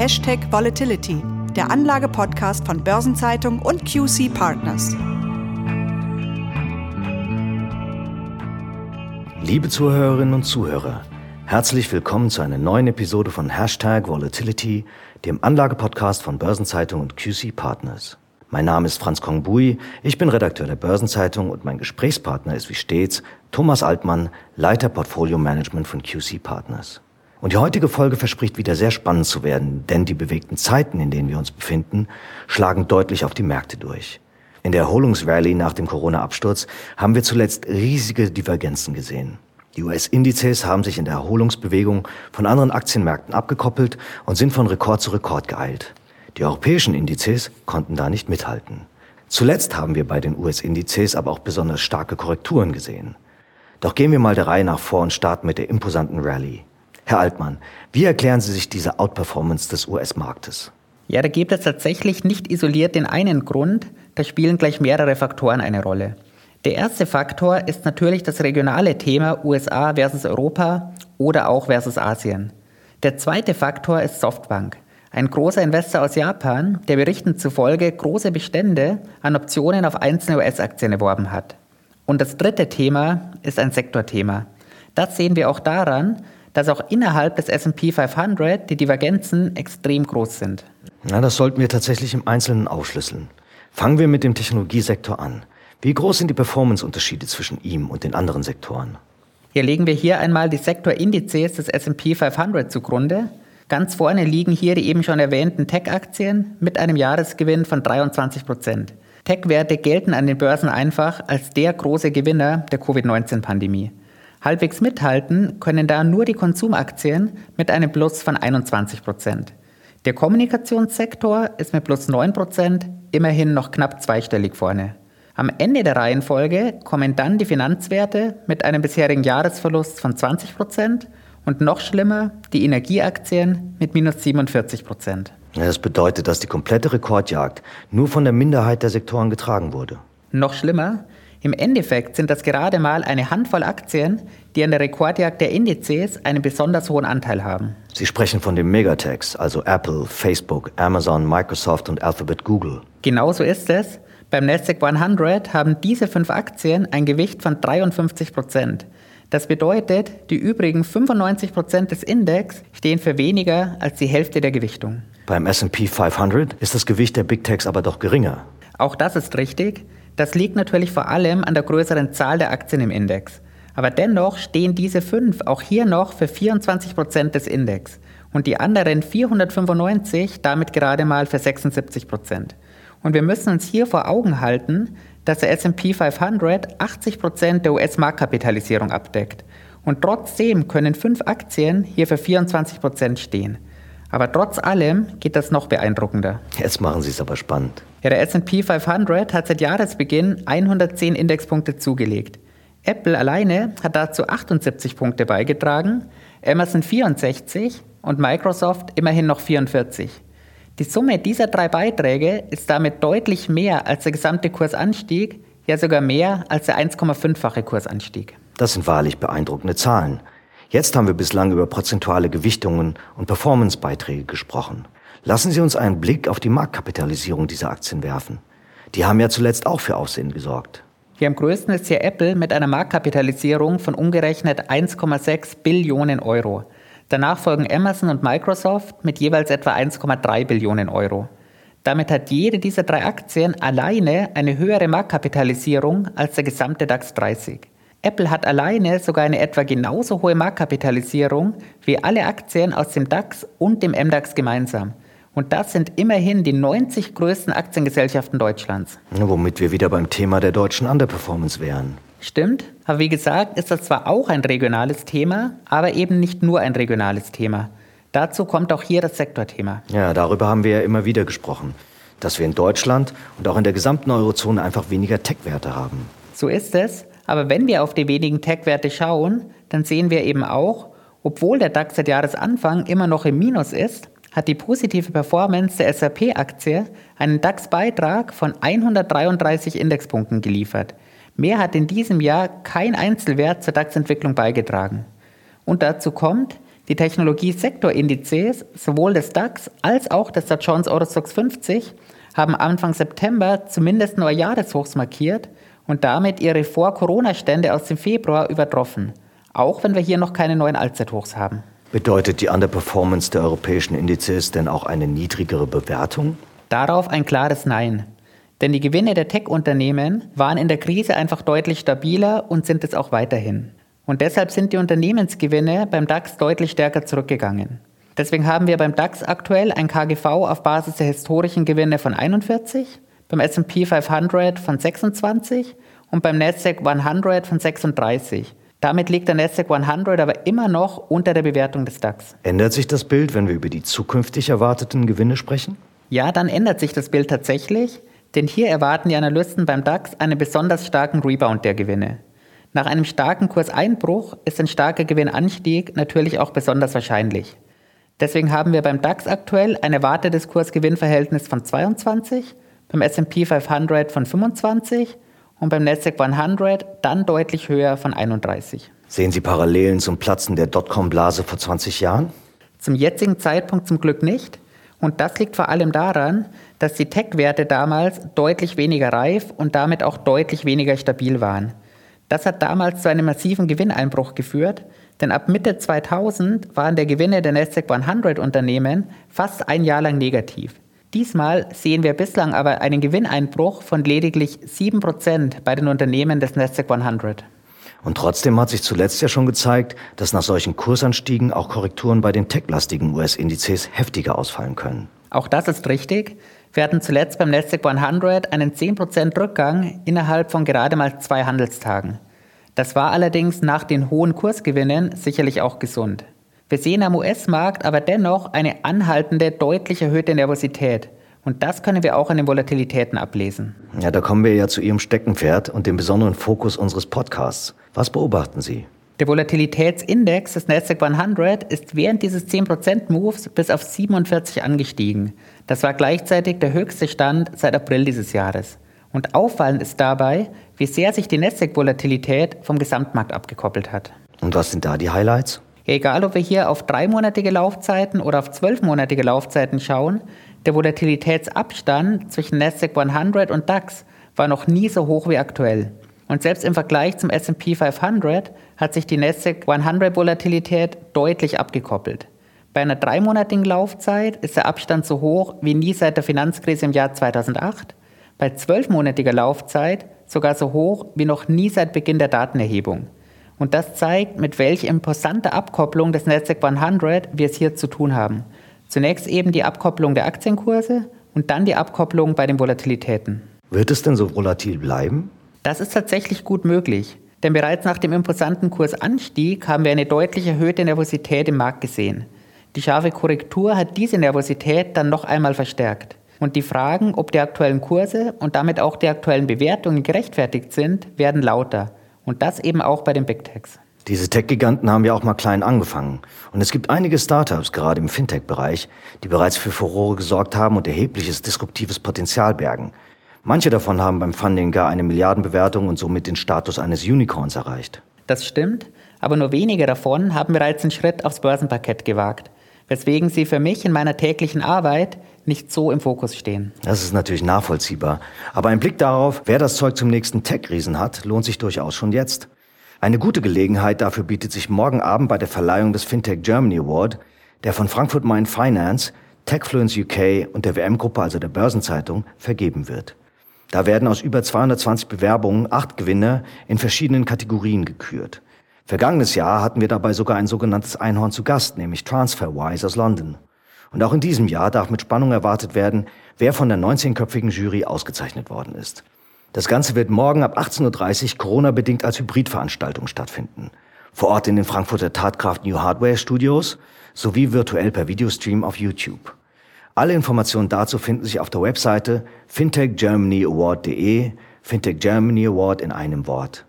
Hashtag Volatility, der Anlage-Podcast von Börsenzeitung und QC Partners. Liebe Zuhörerinnen und Zuhörer, herzlich willkommen zu einer neuen Episode von Hashtag Volatility, dem Anlage-Podcast von Börsenzeitung und QC Partners. Mein Name ist Franz Kongbui, ich bin Redakteur der Börsenzeitung und mein Gesprächspartner ist wie stets Thomas Altmann, Leiter Portfolio Management von QC Partners. Und die heutige Folge verspricht wieder sehr spannend zu werden, denn die bewegten Zeiten, in denen wir uns befinden, schlagen deutlich auf die Märkte durch. In der Erholungsrallye nach dem Corona-Absturz haben wir zuletzt riesige Divergenzen gesehen. Die US-Indizes haben sich in der Erholungsbewegung von anderen Aktienmärkten abgekoppelt und sind von Rekord zu Rekord geeilt. Die europäischen Indizes konnten da nicht mithalten. Zuletzt haben wir bei den US-Indizes aber auch besonders starke Korrekturen gesehen. Doch gehen wir mal der Reihe nach vor und starten mit der imposanten Rallye. Herr Altmann, wie erklären Sie sich diese Outperformance des US-Marktes? Ja, da gibt es tatsächlich nicht isoliert den einen Grund, da spielen gleich mehrere Faktoren eine Rolle. Der erste Faktor ist natürlich das regionale Thema USA versus Europa oder auch versus Asien. Der zweite Faktor ist Softbank, ein großer Investor aus Japan, der Berichten zufolge große Bestände an Optionen auf einzelne US-Aktien erworben hat. Und das dritte Thema ist ein Sektorthema. Das sehen wir auch daran, dass auch innerhalb des SP 500 die Divergenzen extrem groß sind. Na, das sollten wir tatsächlich im Einzelnen aufschlüsseln. Fangen wir mit dem Technologiesektor an. Wie groß sind die Performance-Unterschiede zwischen ihm und den anderen Sektoren? Hier legen wir hier einmal die Sektorindizes des S&P 500 zugrunde. Ganz vorne liegen hier die eben schon erwähnten Tech-Aktien mit einem Jahresgewinn von 23 Prozent. Tech-Werte gelten an den Börsen einfach als der große Gewinner der Covid-19-Pandemie. Halbwegs mithalten können da nur die Konsumaktien mit einem Plus von 21 Prozent. Der Kommunikationssektor ist mit plus 9 Prozent immerhin noch knapp zweistellig vorne. Am Ende der Reihenfolge kommen dann die Finanzwerte mit einem bisherigen Jahresverlust von 20 Prozent und noch schlimmer die Energieaktien mit minus 47 Prozent. Das bedeutet, dass die komplette Rekordjagd nur von der Minderheit der Sektoren getragen wurde. Noch schlimmer, im Endeffekt sind das gerade mal eine Handvoll Aktien, die an der Rekordjagd der Indizes einen besonders hohen Anteil haben. Sie sprechen von den Megatechs, also Apple, Facebook, Amazon, Microsoft und Alphabet Google. Genauso ist es. Beim Nasdaq 100 haben diese fünf Aktien ein Gewicht von 53 Prozent. Das bedeutet, die übrigen 95 Prozent des Index stehen für weniger als die Hälfte der Gewichtung. Beim S&P 500 ist das Gewicht der Big Techs aber doch geringer. Auch das ist richtig. Das liegt natürlich vor allem an der größeren Zahl der Aktien im Index. Aber dennoch stehen diese fünf auch hier noch für 24 Prozent des Index und die anderen 495 damit gerade mal für 76 Prozent. Und wir müssen uns hier vor Augen halten, dass der S&P 500 80 Prozent der US-Marktkapitalisierung abdeckt. Und trotzdem können fünf Aktien hier für 24 Prozent stehen. Aber trotz allem geht das noch beeindruckender. Jetzt machen Sie es aber spannend. Ja, der S&P 500 hat seit Jahresbeginn 110 Indexpunkte zugelegt. Apple alleine hat dazu 78 Punkte beigetragen, Amazon 64 und Microsoft immerhin noch 44. Die Summe dieser drei Beiträge ist damit deutlich mehr als der gesamte Kursanstieg, ja sogar mehr als der 1,5-fache Kursanstieg. Das sind wahrlich beeindruckende Zahlen. Jetzt haben wir bislang über prozentuale Gewichtungen und Performancebeiträge gesprochen. Lassen Sie uns einen Blick auf die Marktkapitalisierung dieser Aktien werfen. Die haben ja zuletzt auch für Aufsehen gesorgt. Hier am größten ist hier Apple mit einer Marktkapitalisierung von umgerechnet 1,6 Billionen Euro. Danach folgen Amazon und Microsoft mit jeweils etwa 1,3 Billionen Euro. Damit hat jede dieser drei Aktien alleine eine höhere Marktkapitalisierung als der gesamte DAX 30. Apple hat alleine sogar eine etwa genauso hohe Marktkapitalisierung wie alle Aktien aus dem DAX und dem MDAX gemeinsam. Und das sind immerhin die 90 größten Aktiengesellschaften Deutschlands. Womit wir wieder beim Thema der deutschen Underperformance wären. Stimmt, aber wie gesagt, ist das zwar auch ein regionales Thema, aber eben nicht nur ein regionales Thema. Dazu kommt auch hier das Sektorthema. Ja, darüber haben wir ja immer wieder gesprochen, dass wir in Deutschland und auch in der gesamten Eurozone einfach weniger Tech-Werte haben. So ist es, aber wenn wir auf die wenigen Tech-Werte schauen, dann sehen wir eben auch, obwohl der DAX seit Jahresanfang immer noch im Minus ist, hat die positive Performance der SAP-Aktie einen DAX-Beitrag von 133 Indexpunkten geliefert. Mehr hat in diesem Jahr kein Einzelwert zur DAX-Entwicklung beigetragen. Und dazu kommt, Die Technologie-Sektorindizes, sowohl des DAX als auch des Dow Jones Eurostox 50, haben Anfang September zumindest neue Jahreshochs markiert und damit ihre Vor-Corona-Stände aus dem Februar übertroffen, auch wenn wir hier noch keine neuen Allzeithochs haben. Bedeutet die Underperformance der europäischen Indizes denn auch eine niedrigere Bewertung? Darauf ein klares Nein. Denn die Gewinne der Tech-Unternehmen waren in der Krise einfach deutlich stabiler und sind es auch weiterhin. Und deshalb sind die Unternehmensgewinne beim DAX deutlich stärker zurückgegangen. Deswegen haben wir beim DAX aktuell ein KGV auf Basis der historischen Gewinne von 41, beim S&P 500 von 26 und beim Nasdaq 100 von 36. Damit liegt der Nasdaq 100 aber immer noch unter der Bewertung des DAX. Ändert sich das Bild, wenn wir über die zukünftig erwarteten Gewinne sprechen? Ja, dann ändert sich das Bild tatsächlich, denn hier erwarten die Analysten beim DAX einen besonders starken Rebound der Gewinne. Nach einem starken Kurseinbruch ist ein starker Gewinnanstieg natürlich auch besonders wahrscheinlich. Deswegen haben wir beim DAX aktuell ein erwartetes Kursgewinnverhältnis von 22, beim S&P 500 von 25 und beim Nasdaq 100 dann deutlich höher von 31. Sehen Sie Parallelen zum Platzen der Dotcom-Blase vor 20 Jahren? Zum jetzigen Zeitpunkt zum Glück nicht. Und das liegt vor allem daran, dass die Tech-Werte damals deutlich weniger reif und damit auch deutlich weniger stabil waren. Das hat damals zu einem massiven Gewinneinbruch geführt, denn ab Mitte 2000 waren der Gewinne der Nasdaq 100 Unternehmen fast ein Jahr lang negativ. Diesmal sehen wir bislang aber einen Gewinneinbruch von lediglich 7% bei den Unternehmen des Nasdaq 100. Und trotzdem hat sich zuletzt ja schon gezeigt, dass nach solchen Kursanstiegen auch Korrekturen bei den techlastigen US-Indizes heftiger ausfallen können. Auch das ist richtig. Wir hatten zuletzt beim Nasdaq 100 einen 10% Rückgang innerhalb von gerade mal zwei Handelstagen. Das war allerdings nach den hohen Kursgewinnen sicherlich auch gesund. Wir sehen am US-Markt aber dennoch eine anhaltende, deutlich erhöhte Nervosität. Und das können wir auch an den Volatilitäten ablesen. Ja, da kommen wir ja zu Ihrem Steckenpferd und dem besonderen Fokus unseres Podcasts. Was beobachten Sie? Der Volatilitätsindex des Nasdaq 100 ist während dieses 10% Moves bis auf 47 angestiegen. Das war gleichzeitig der höchste Stand seit April dieses Jahres. Und auffallend ist dabei, wie sehr sich die Nasdaq-Volatilität vom Gesamtmarkt abgekoppelt hat. Und was sind da die Highlights? Egal, ob wir hier auf dreimonatige Laufzeiten oder auf zwölfmonatige Laufzeiten schauen, der Volatilitätsabstand zwischen Nasdaq 100 und DAX war noch nie so hoch wie aktuell. Und selbst im Vergleich zum S&P 500 hat sich die Nasdaq 100 Volatilität deutlich abgekoppelt. Bei einer dreimonatigen Laufzeit ist der Abstand so hoch wie nie seit der Finanzkrise im Jahr 2008, bei zwölfmonatiger Laufzeit sogar so hoch wie noch nie seit Beginn der Datenerhebung. Und das zeigt, mit welcher imposanter Abkopplung des Nasdaq 100 wir es hier zu tun haben. Zunächst eben die Abkopplung der Aktienkurse und dann die Abkopplung bei den Volatilitäten. Wird es denn so volatil bleiben? Das ist tatsächlich gut möglich. Denn bereits nach dem imposanten Kursanstieg haben wir eine deutlich erhöhte Nervosität im Markt gesehen. Die scharfe Korrektur hat diese Nervosität dann noch einmal verstärkt. Und die Fragen, ob die aktuellen Kurse und damit auch die aktuellen Bewertungen gerechtfertigt sind, werden lauter. Und das eben auch bei den Big Techs. Diese Tech-Giganten haben ja auch mal klein angefangen. Und es gibt einige Startups, gerade im Fintech-Bereich, die bereits für Furore gesorgt haben und erhebliches disruptives Potenzial bergen. Manche davon haben beim Funding gar eine Milliardenbewertung und somit den Status eines Unicorns erreicht. Das stimmt, aber nur wenige davon haben bereits einen Schritt aufs Börsenparkett gewagt, weswegen sie für mich in meiner täglichen Arbeit nicht so im Fokus stehen. Das ist natürlich nachvollziehbar. Aber ein Blick darauf, wer das Zeug zum nächsten Tech-Riesen hat, lohnt sich durchaus schon jetzt. Eine gute Gelegenheit dafür bietet sich morgen Abend bei der Verleihung des Fintech Germany Award, der von Frankfurt Main Finance, Techfluence UK und der WM-Gruppe, also der Börsenzeitung, vergeben wird. Da werden aus über 220 Bewerbungen acht Gewinner in verschiedenen Kategorien gekürt. Vergangenes Jahr hatten wir dabei sogar ein sogenanntes Einhorn zu Gast, nämlich TransferWise aus London. Und auch in diesem Jahr darf mit Spannung erwartet werden, wer von der 19-köpfigen Jury ausgezeichnet worden ist. Das Ganze wird morgen ab 18.30 Uhr Corona-bedingt als Hybridveranstaltung stattfinden. Vor Ort in den Frankfurter Tatkraft New Hardware Studios sowie virtuell per Videostream auf YouTube. Alle Informationen dazu finden sich auf der Webseite fintechgermanyaward.de, Fintech Germany Award in einem Wort.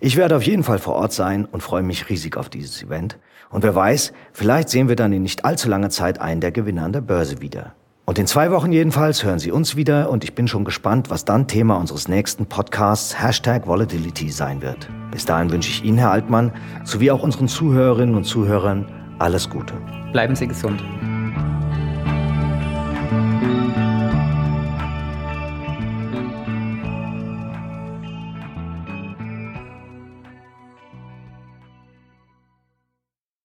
Ich werde auf jeden Fall vor Ort sein und freue mich riesig auf dieses Event. Und wer weiß, vielleicht sehen wir dann in nicht allzu langer Zeit einen der Gewinner an der Börse wieder. Und in zwei Wochen jedenfalls hören Sie uns wieder und ich bin schon gespannt, was dann Thema unseres nächsten Podcasts Hashtag Volatility sein wird. Bis dahin wünsche ich Ihnen, Herr Altmann, sowie auch unseren Zuhörerinnen und Zuhörern Alles Gute. Bleiben Sie gesund.